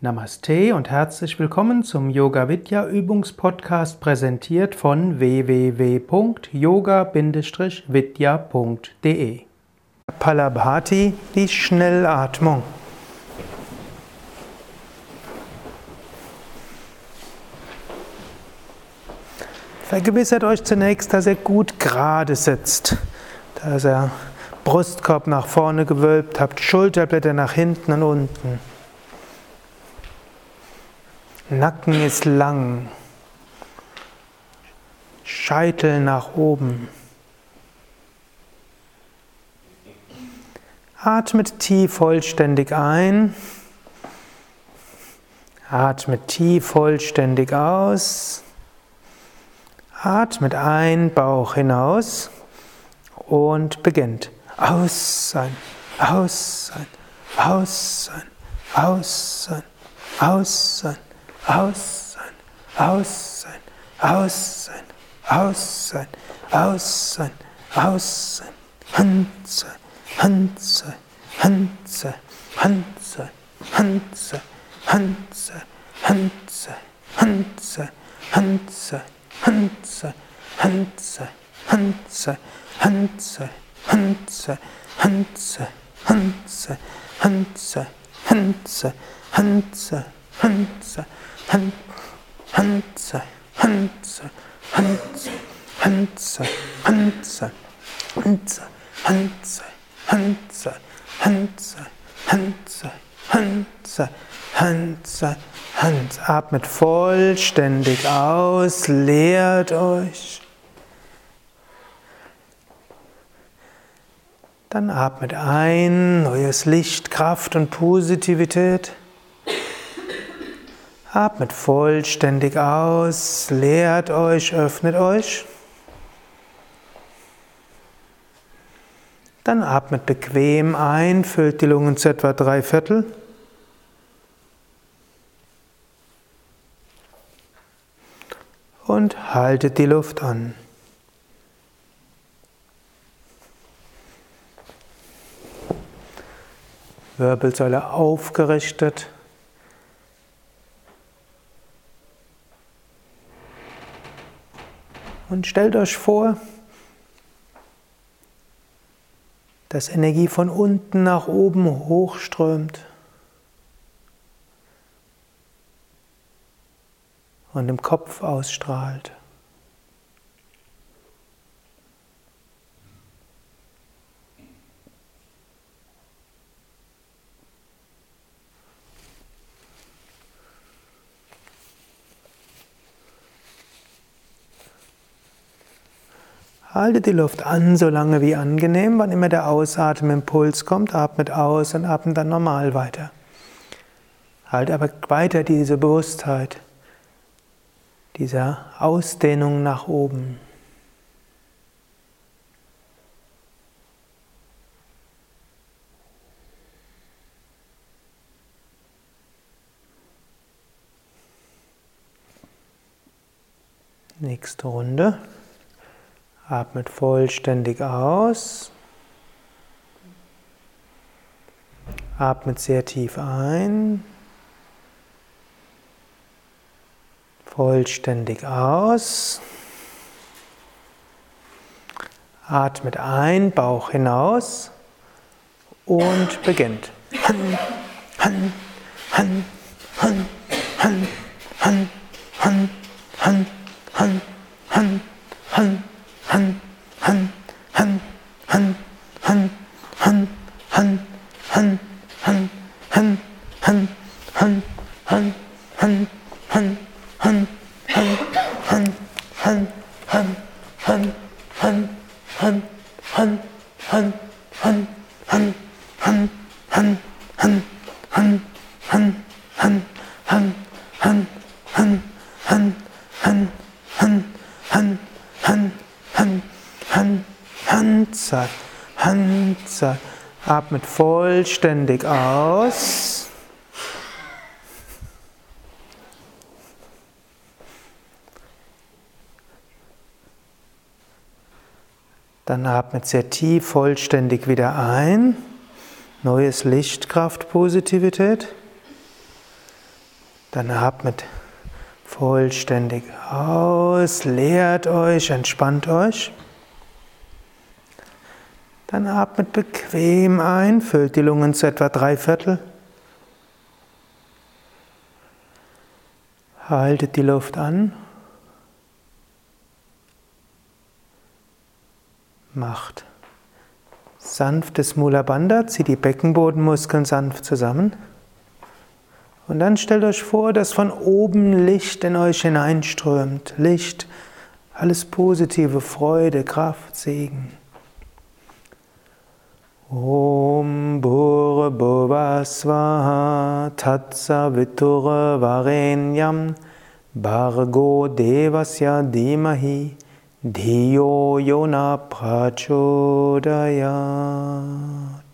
Namaste und herzlich willkommen zum Yoga Vidya Übungspodcast präsentiert von www.yoga-vidya.de. Palabhati, die Schnellatmung. Vergewissert euch zunächst, dass er gut gerade sitzt, dass er Brustkorb nach vorne gewölbt habt, Schulterblätter nach hinten und unten. Nacken ist lang. Scheitel nach oben. Atmet tief vollständig ein. Atmet tief vollständig aus. Atmet ein, Bauch hinaus und beginnt. Aus sein, aus sein, aus sein, aus sein, aus sein aus sein, aus sein, aus sein, aus sein, aus sein, aus sein, Hand sein, Hand sein, Hand sein, Hand sein, Hand sein, Hand sein, Hand sein, Hand sein, Hand sein, Hand sein, Hand sei, Hand sei, Hand sei, Hand sei, Hand sei, Hand sei, Hand sei, Hand sei, Hand sei, Hand sei, Hand, Handse, Handse, Handse, Handse, Handse, Handse, Handse, Handse, Handse, Handse, Handse, Handse, Hand. Atmet vollständig aus, leert euch. Dann atmet ein, neues Licht, Kraft und Positivität. Atmet vollständig aus, leert euch, öffnet euch. Dann atmet bequem ein, füllt die Lungen zu etwa drei Viertel. Und haltet die Luft an. Wirbelsäule aufgerichtet. Und stellt euch vor, dass Energie von unten nach oben hochströmt und im Kopf ausstrahlt. Halte die Luft an, so lange wie angenehm. Wann immer der Ausatemimpuls kommt, atmet aus und atmet dann normal weiter. Halte aber weiter diese Bewusstheit, dieser Ausdehnung nach oben. Nächste Runde. Atmet vollständig aus. Atmet sehr tief ein. Vollständig aus. Atmet ein, Bauch hinaus und beginnt. Han, han, han, han, Han, Han, Han, Han, Han, Han, Han, Han, Han, Han, Han, Hansa, Hansa. Atmet vollständig aus. Dann atmet sehr tief vollständig wieder ein. neues Licht, Kraft, Positivität. Dann atmet vollständig aus, leert euch, entspannt euch. Dann atmet bequem ein, füllt die Lungen zu etwa drei Viertel. Haltet die Luft an. Macht sanftes Mula Bandha, zieht die Beckenbodenmuskeln sanft zusammen. Und dann stellt euch vor, dass von oben Licht in euch hineinströmt. Licht, alles positive, Freude, Kraft, Segen. Om Bhurabhuva Svaha Tatsavitura Varenyam Bargo Devasya Dimahi Dhiyo Yona Prachodayat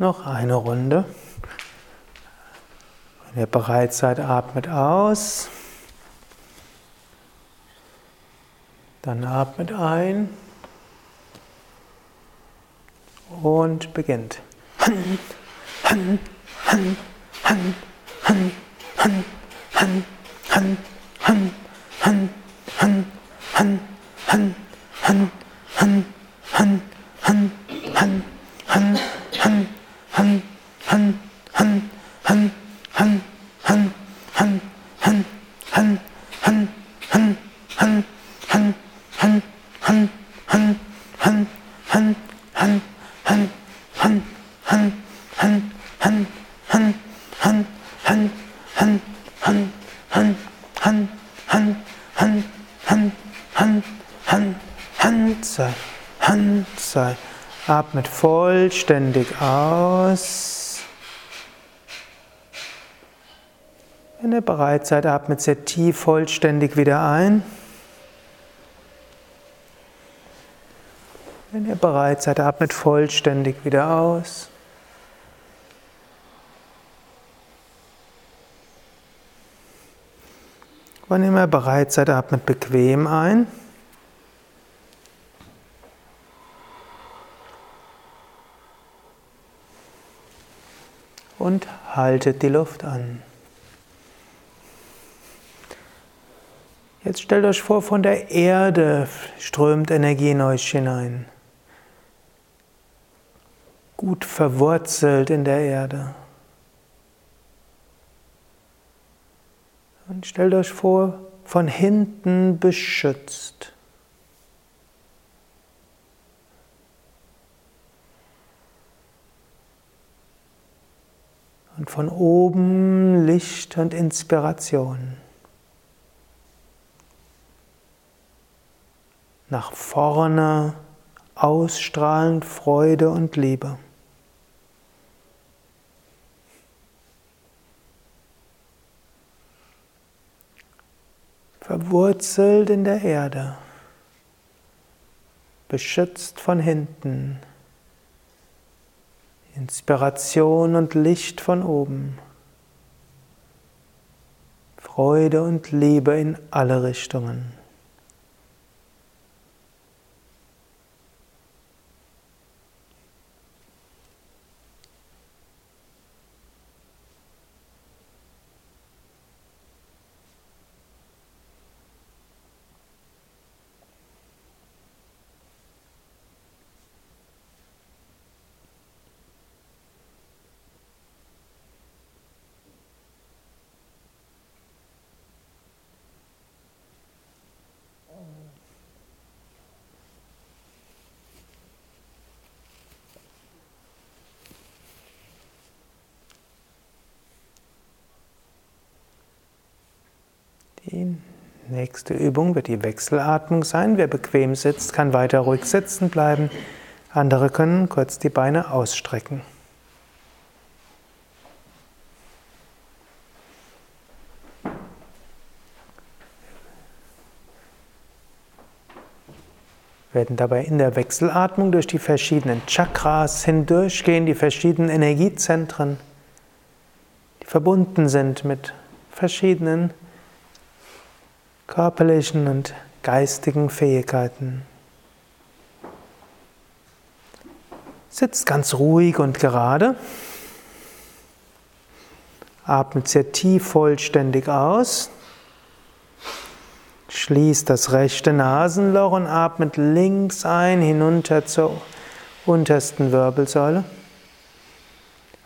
Noch eine Runde. Wenn ihr bereit seid, atmet aus. Dann atmet ein und beginnt. Han, han, han, han, han, han, han, han, han, Han sei, Han sei. Atmet vollständig aus. Wenn ihr bereit seid, atmet sehr tief vollständig wieder ein. Wenn ihr bereit seid, atmet vollständig wieder aus. Wann immer bereit seid, atmet bequem ein. Und haltet die Luft an. Jetzt stellt euch vor, von der Erde strömt Energie in euch hinein. Gut verwurzelt in der Erde. Und stellt euch vor, von hinten beschützt. Von oben Licht und Inspiration. Nach vorne ausstrahlend Freude und Liebe. Verwurzelt in der Erde, beschützt von hinten. Inspiration und Licht von oben. Freude und Liebe in alle Richtungen. Die nächste Übung wird die Wechselatmung sein. Wer bequem sitzt, kann weiter ruhig sitzen bleiben. Andere können kurz die Beine ausstrecken. werden dabei in der Wechselatmung durch die verschiedenen Chakras hindurchgehen, die verschiedenen Energiezentren, die verbunden sind mit verschiedenen körperlichen und geistigen Fähigkeiten. Sitzt ganz ruhig und gerade. Atmet sehr tief vollständig aus. Schließt das rechte Nasenloch und atmet links ein hinunter zur untersten Wirbelsäule.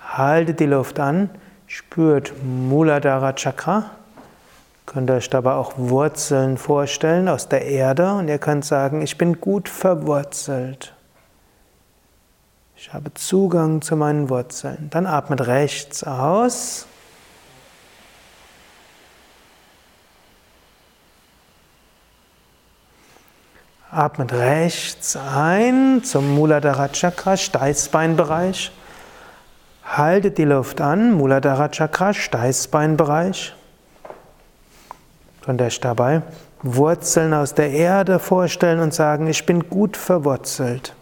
Haltet die Luft an, spürt Muladhara Chakra. Könnt euch dabei auch Wurzeln vorstellen aus der Erde und ihr könnt sagen, ich bin gut verwurzelt. Ich habe Zugang zu meinen Wurzeln. Dann atmet rechts aus. Atmet rechts ein zum Muladhara Chakra, Steißbeinbereich. Haltet die Luft an, Muladhara Chakra, Steißbeinbereich. Könnt euch dabei Wurzeln aus der Erde vorstellen und sagen, ich bin gut verwurzelt.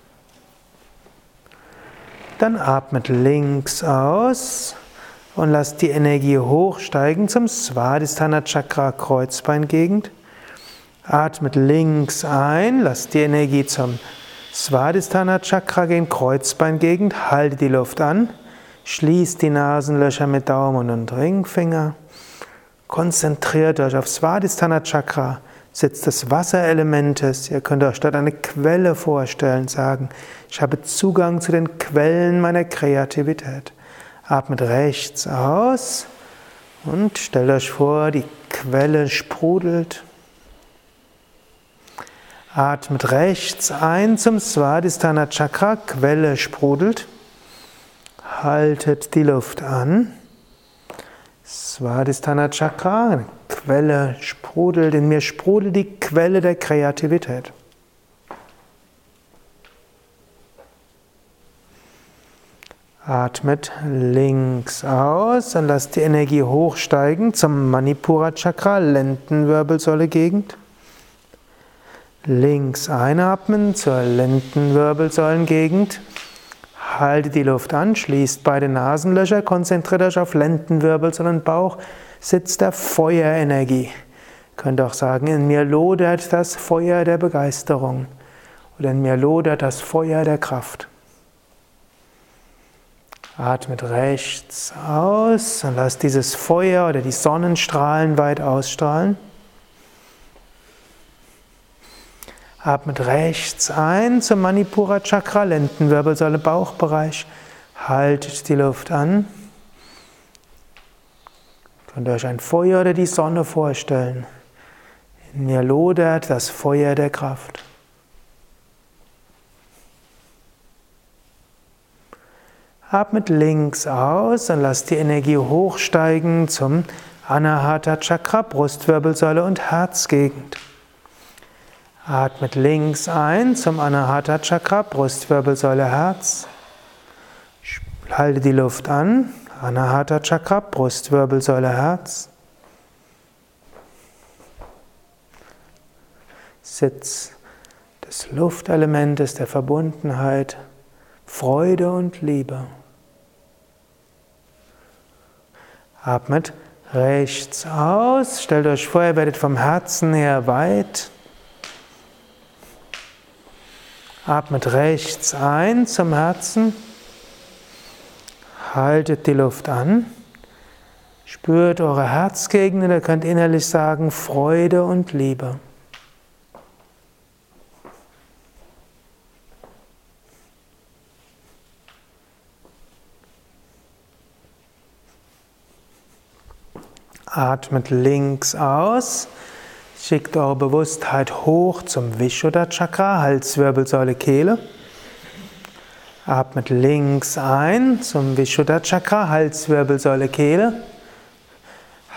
Dann atmet links aus und lasst die Energie hochsteigen zum Svadhisthana Chakra Kreuzbeingegend. Atmet links ein, lasst die Energie zum Svadhisthana Chakra gehen, Kreuzbeingegend, haltet die Luft an, schließt die Nasenlöcher mit Daumen und Ringfinger. Konzentriert euch auf Svadhisthana Chakra, Sitz des Wasserelementes. Ihr könnt euch dort eine Quelle vorstellen, sagen, ich habe Zugang zu den Quellen meiner Kreativität. Atmet rechts aus und stellt euch vor, die Quelle sprudelt. Atmet rechts ein zum Svadhisthana Chakra, Quelle sprudelt. Haltet die Luft an. Svadhisthana Chakra, eine Quelle sprudelt, in mir sprudelt die Quelle der Kreativität. Atmet links aus und lasst die Energie hochsteigen zum Manipura Chakra, Lendenwirbelsäule Gegend. Links einatmen zur Lendenwirbelsäulengegend. Haltet die Luft an, schließt beide Nasenlöcher, konzentriert euch auf Lendenwirbelsäule und Bauch, sitzt der Feuerenergie. Ihr könnt auch sagen, in mir lodert das Feuer der Begeisterung oder in mir lodert das Feuer der Kraft. Atmet rechts aus und lasst dieses Feuer oder die Sonnenstrahlen weit ausstrahlen. Atmet rechts ein zum Manipura Chakra, Lendenwirbelsäule, Bauchbereich. Haltet die Luft an. Könnt ihr euch ein Feuer oder die Sonne vorstellen. In mir lodert das Feuer der Kraft. Atmet links aus und lasst die Energie hochsteigen zum Anahata Chakra, Brustwirbelsäule und Herzgegend. Atmet links ein zum Anahata Chakra, Brustwirbelsäule, Herz. Halte die Luft an. Anahata Chakra, Brustwirbelsäule, Herz. Sitz des Luftelementes der Verbundenheit, Freude und Liebe. Atmet rechts aus. Stellt euch vor, ihr werdet vom Herzen her weit. Atmet rechts ein zum Herzen. Haltet die Luft an. Spürt eure Herzgegenden. Ihr könnt innerlich sagen Freude und Liebe. Atmet links aus. Schickt eure Bewusstheit hoch zum Vishuddha Chakra, Halswirbelsäule, Kehle. Atmet links ein zum Vishuddha Chakra, Halswirbelsäule, Kehle.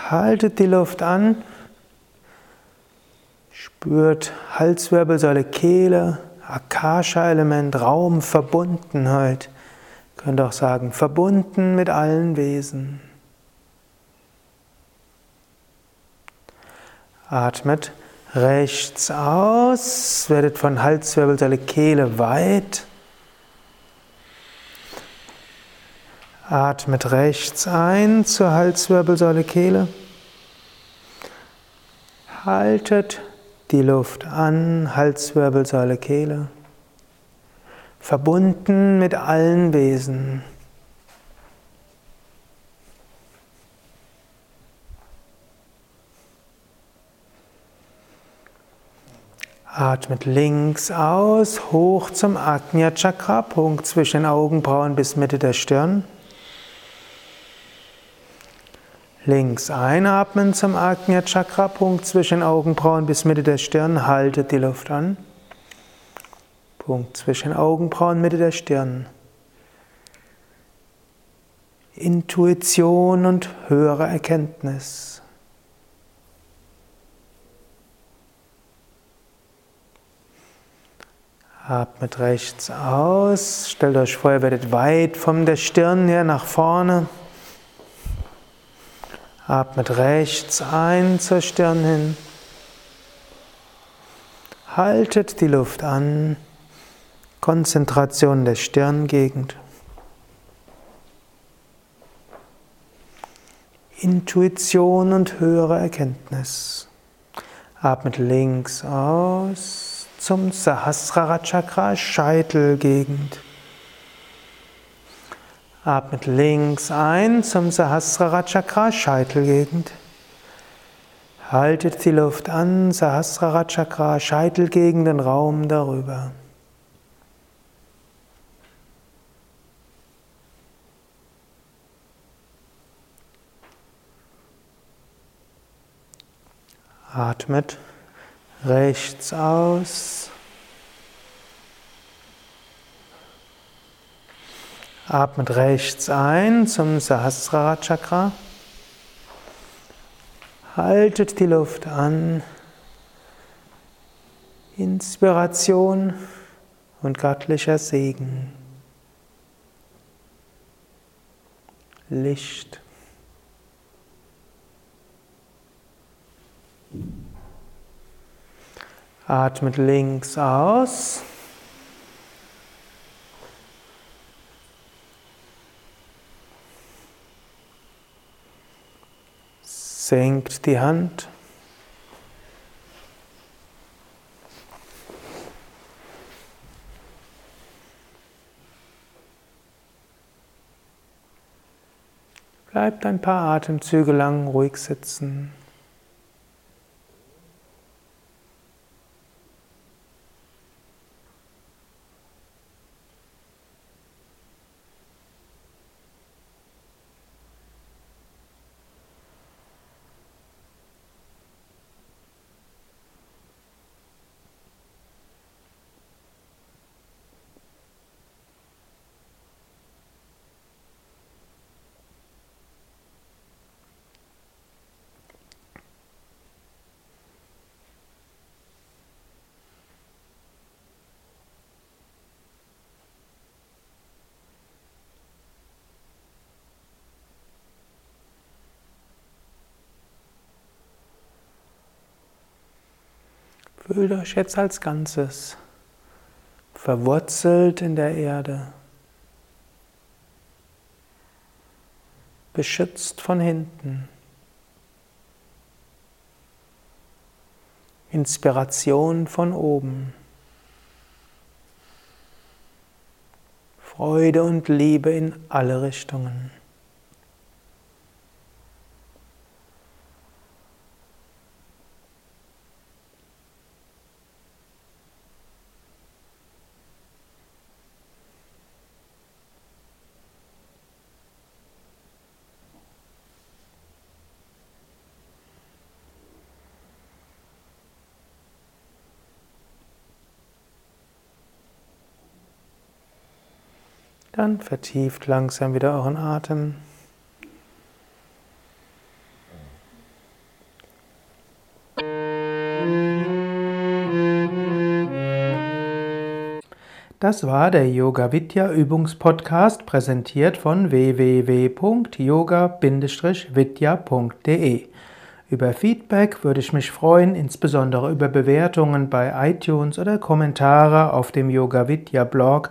Haltet die Luft an. Spürt Halswirbelsäule, Kehle, Akasha-Element, Raum, Verbundenheit. Könnt auch sagen, verbunden mit allen Wesen. Atmet rechts aus, werdet von Halswirbelsäule, Kehle weit. Atmet rechts ein zur Halswirbelsäule, Kehle. Haltet die Luft an, Halswirbelsäule, Kehle. Verbunden mit allen Wesen. Atmet links aus, hoch zum Agnya Chakra, Punkt zwischen den Augenbrauen bis Mitte der Stirn. Links einatmen zum Agnya Chakra, Punkt zwischen Augenbrauen bis Mitte der Stirn. Haltet die Luft an. Punkt zwischen Augenbrauen, Mitte der Stirn. Intuition und höhere Erkenntnis. Atmet rechts aus. Stellt euch vor, ihr werdet weit von der Stirn her nach vorne. Atmet rechts ein zur Stirn hin. Haltet die Luft an. Konzentration der Stirngegend. Intuition und höhere Erkenntnis. Atmet links aus zum Sahasrara Chakra, Scheitelgegend. Atmet links ein zum Sahasrara Chakra, Scheitelgegend. Haltet die Luft an, Sahasrara Chakra, Scheitelgegend, den Raum darüber. Atmet rechts aus. Atmet rechts ein zum Sahasrara Chakra. Haltet die Luft an. Inspiration und göttlicher Segen. Licht. Atmet links aus. Senkt die Hand. Bleibt ein paar Atemzüge lang ruhig sitzen. Fühlt euch jetzt als Ganzes verwurzelt in der Erde, beschützt von hinten. Inspiration von oben. Freude und Liebe in alle Richtungen. Dann vertieft langsam wieder euren Atem. Das war der Yoga Vidya Übungspodcast, präsentiert von www.yoga-vidya.de. Über Feedback würde ich mich freuen, insbesondere über Bewertungen bei iTunes oder Kommentare auf dem Yoga Vidya Blog